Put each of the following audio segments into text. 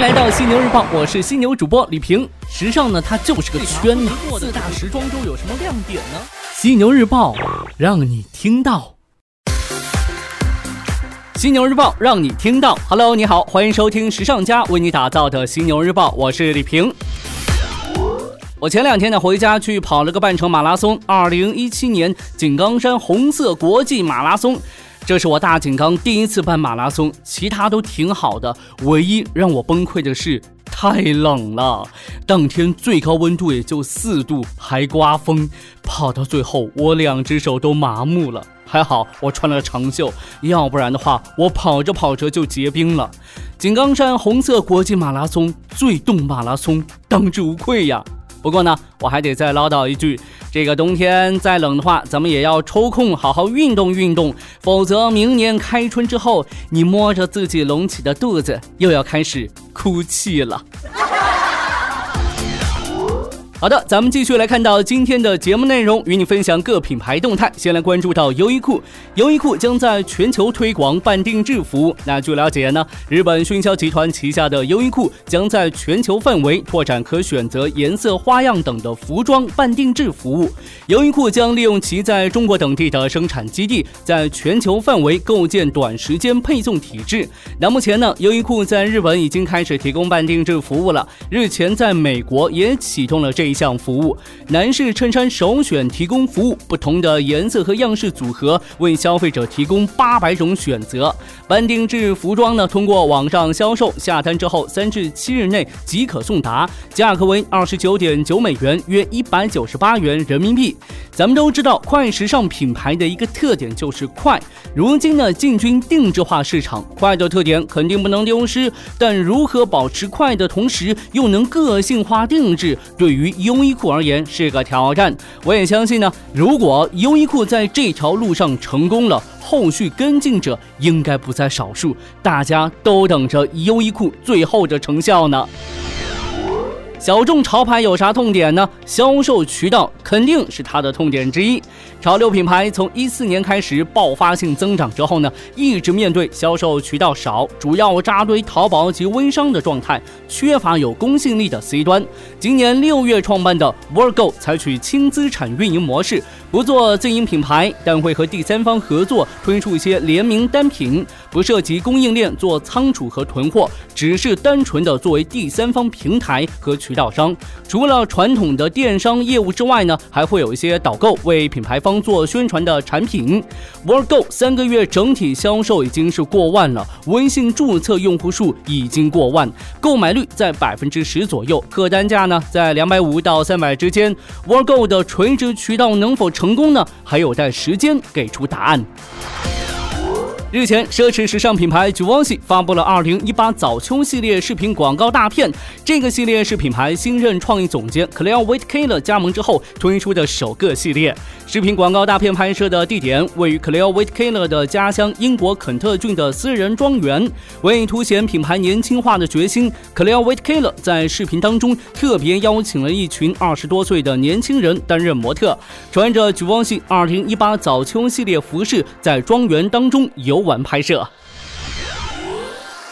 来到犀牛日报，我是犀牛主播李平。时尚呢，它就是个圈子。四大时装周有什么亮点呢？犀牛日报让你听到。犀牛日报让你听到。Hello，你好，欢迎收听时尚家为你打造的犀牛日报，我是李平。我前两天呢回家去跑了个半程马拉松，二零一七年井冈山红色国际马拉松。这是我大井冈第一次办马拉松，其他都挺好的，唯一让我崩溃的是太冷了。当天最高温度也就四度，还刮风，跑到最后我两只手都麻木了。还好我穿了长袖，要不然的话我跑着跑着就结冰了。井冈山红色国际马拉松最冻马拉松，当之无愧呀。不过呢，我还得再唠叨一句，这个冬天再冷的话，咱们也要抽空好好运动运动，否则明年开春之后，你摸着自己隆起的肚子，又要开始哭泣了。好的，咱们继续来看到今天的节目内容，与你分享各品牌动态。先来关注到优衣库，优衣库将在全球推广半定制服务。那据了解呢，日本迅销集团旗下的优衣库将在全球范围拓展可选择颜色、花样等的服装半定制服务。优衣库将利用其在中国等地的生产基地，在全球范围构建短时间配送体制。那目前呢，优衣库在日本已经开始提供半定制服务了，日前在美国也启动了这。一项服务，男士衬衫首选提供服务，不同的颜色和样式组合，为消费者提供八百种选择。半定制服装呢，通过网上销售，下单之后三至七日内即可送达，价格为二十九点九美元，约一百九十八元人民币。咱们都知道，快时尚品牌的一个特点就是快。如今呢，进军定制化市场，快的特点肯定不能丢失。但如何保持快的同时，又能个性化定制，对于优衣库而言是个挑战。我也相信呢，如果优衣库在这条路上成功了，后续跟进者应该不在少数。大家都等着优衣库最后的成效呢。小众潮牌有啥痛点呢？销售渠道肯定是它的痛点之一。潮流品牌从一四年开始爆发性增长之后呢，一直面对销售渠道少、主要扎堆淘宝及微商的状态，缺乏有公信力的 C 端。今年六月创办的 Virgo 采取轻资产运营模式，不做自营品牌，但会和第三方合作推出一些联名单品，不涉及供应链做仓储和囤货，只是单纯的作为第三方平台和。渠道商除了传统的电商业务之外呢，还会有一些导购为品牌方做宣传的产品。Worgo 三个月整体销售已经是过万了，微信注册用户数已经过万，购买率在百分之十左右，客单价呢在两百五到三百之间。Worgo 的垂直渠道能否成功呢？还有待时间给出答案。日前，奢侈时尚品牌 Givenchy 发布了2018早秋系列视频广告大片。这个系列是品牌新任创意总监 Claire w i t k e l l e r 加盟之后推出的首个系列。视频广告大片拍摄的地点位于 Claire w i t k e l l e r 的家乡英国肯特郡的私人庄园。为凸显品牌年轻化的决心，Claire w i t k e l l e r 在视频当中特别邀请了一群二十多岁的年轻人担任模特，穿着 Givenchy 2018早秋系列服饰，在庄园当中游。玩拍摄。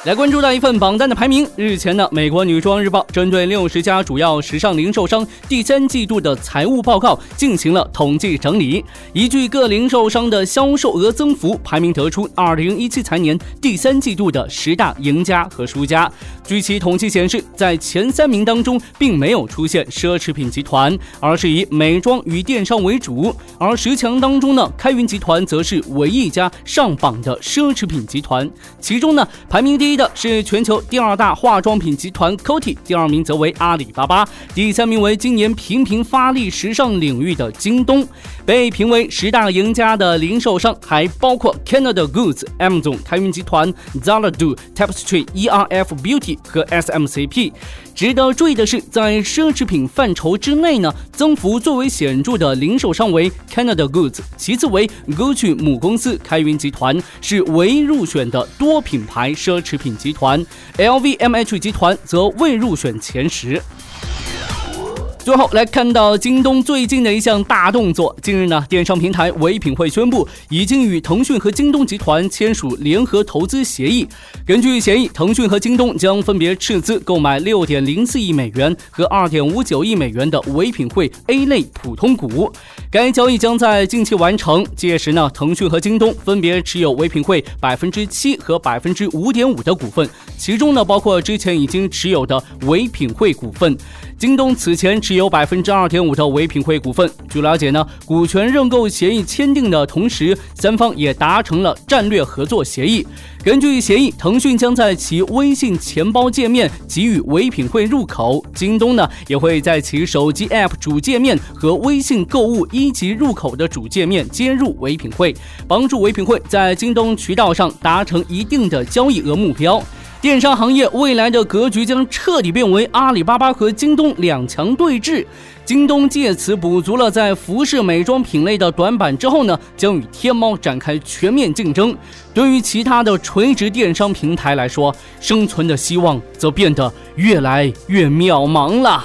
来关注到一份榜单的排名。日前呢，美国女装日报针对六十家主要时尚零售商第三季度的财务报告进行了统计整理，依据各零售商的销售额增幅排名，得出二零一七财年第三季度的十大赢家和输家。据其统计显示，在前三名当中，并没有出现奢侈品集团，而是以美妆与电商为主。而十强当中呢，开云集团则是唯一一家上榜的奢侈品集团。其中呢，排名第一。的是全球第二大化妆品集团 Coty，第二名则为阿里巴巴，第三名为今年频频发力时尚领域的京东。被评为十大赢家的零售商还包括 Canada Goods、Amazon、开云集团、Zara、Do、Tapestry、ERF Beauty 和 SMCP。值得注意的是，在奢侈品范畴之内呢，增幅最为显著的零售商为 Canada Goods，其次为 Gucci 母公司开云集团，是唯一入选的多品牌奢侈品集团。LVMH 集团则未入选前十。最后来看到京东最近的一项大动作。近日呢，电商平台唯品会宣布，已经与腾讯和京东集团签署联合投资协议。根据协议，腾讯和京东将分别斥资购买六点零四亿美元和二点五九亿美元的唯品会 A 类普通股。该交易将在近期完成。届时呢，腾讯和京东分别持有唯品会百分之七和百分之五点五的股份，其中呢，包括之前已经持有的唯品会股份。京东此前持有有百分之二点五的唯品会股份。据了解呢，股权认购协议签订的同时，三方也达成了战略合作协议。根据协议，腾讯将在其微信钱包界面给予唯品会入口，京东呢也会在其手机 App 主界面和微信购物一级入口的主界面接入唯品会，帮助唯品会在京东渠道上达成一定的交易额目标。电商行业未来的格局将彻底变为阿里巴巴和京东两强对峙。京东借此补足了在服饰美妆品类的短板之后呢，将与天猫展开全面竞争。对于其他的垂直电商平台来说，生存的希望则变得越来越渺茫了。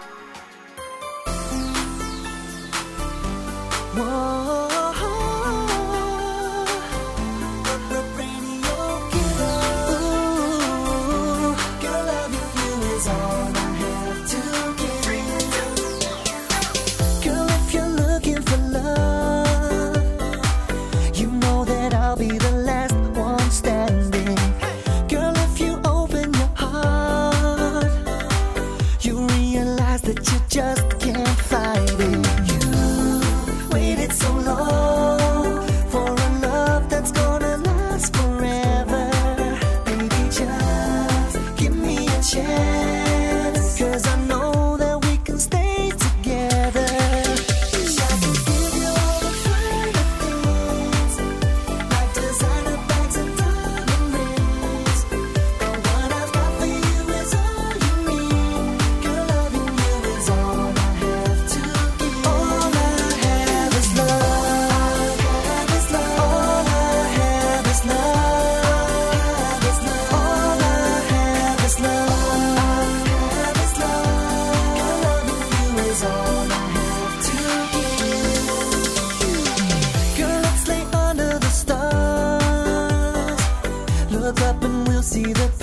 see the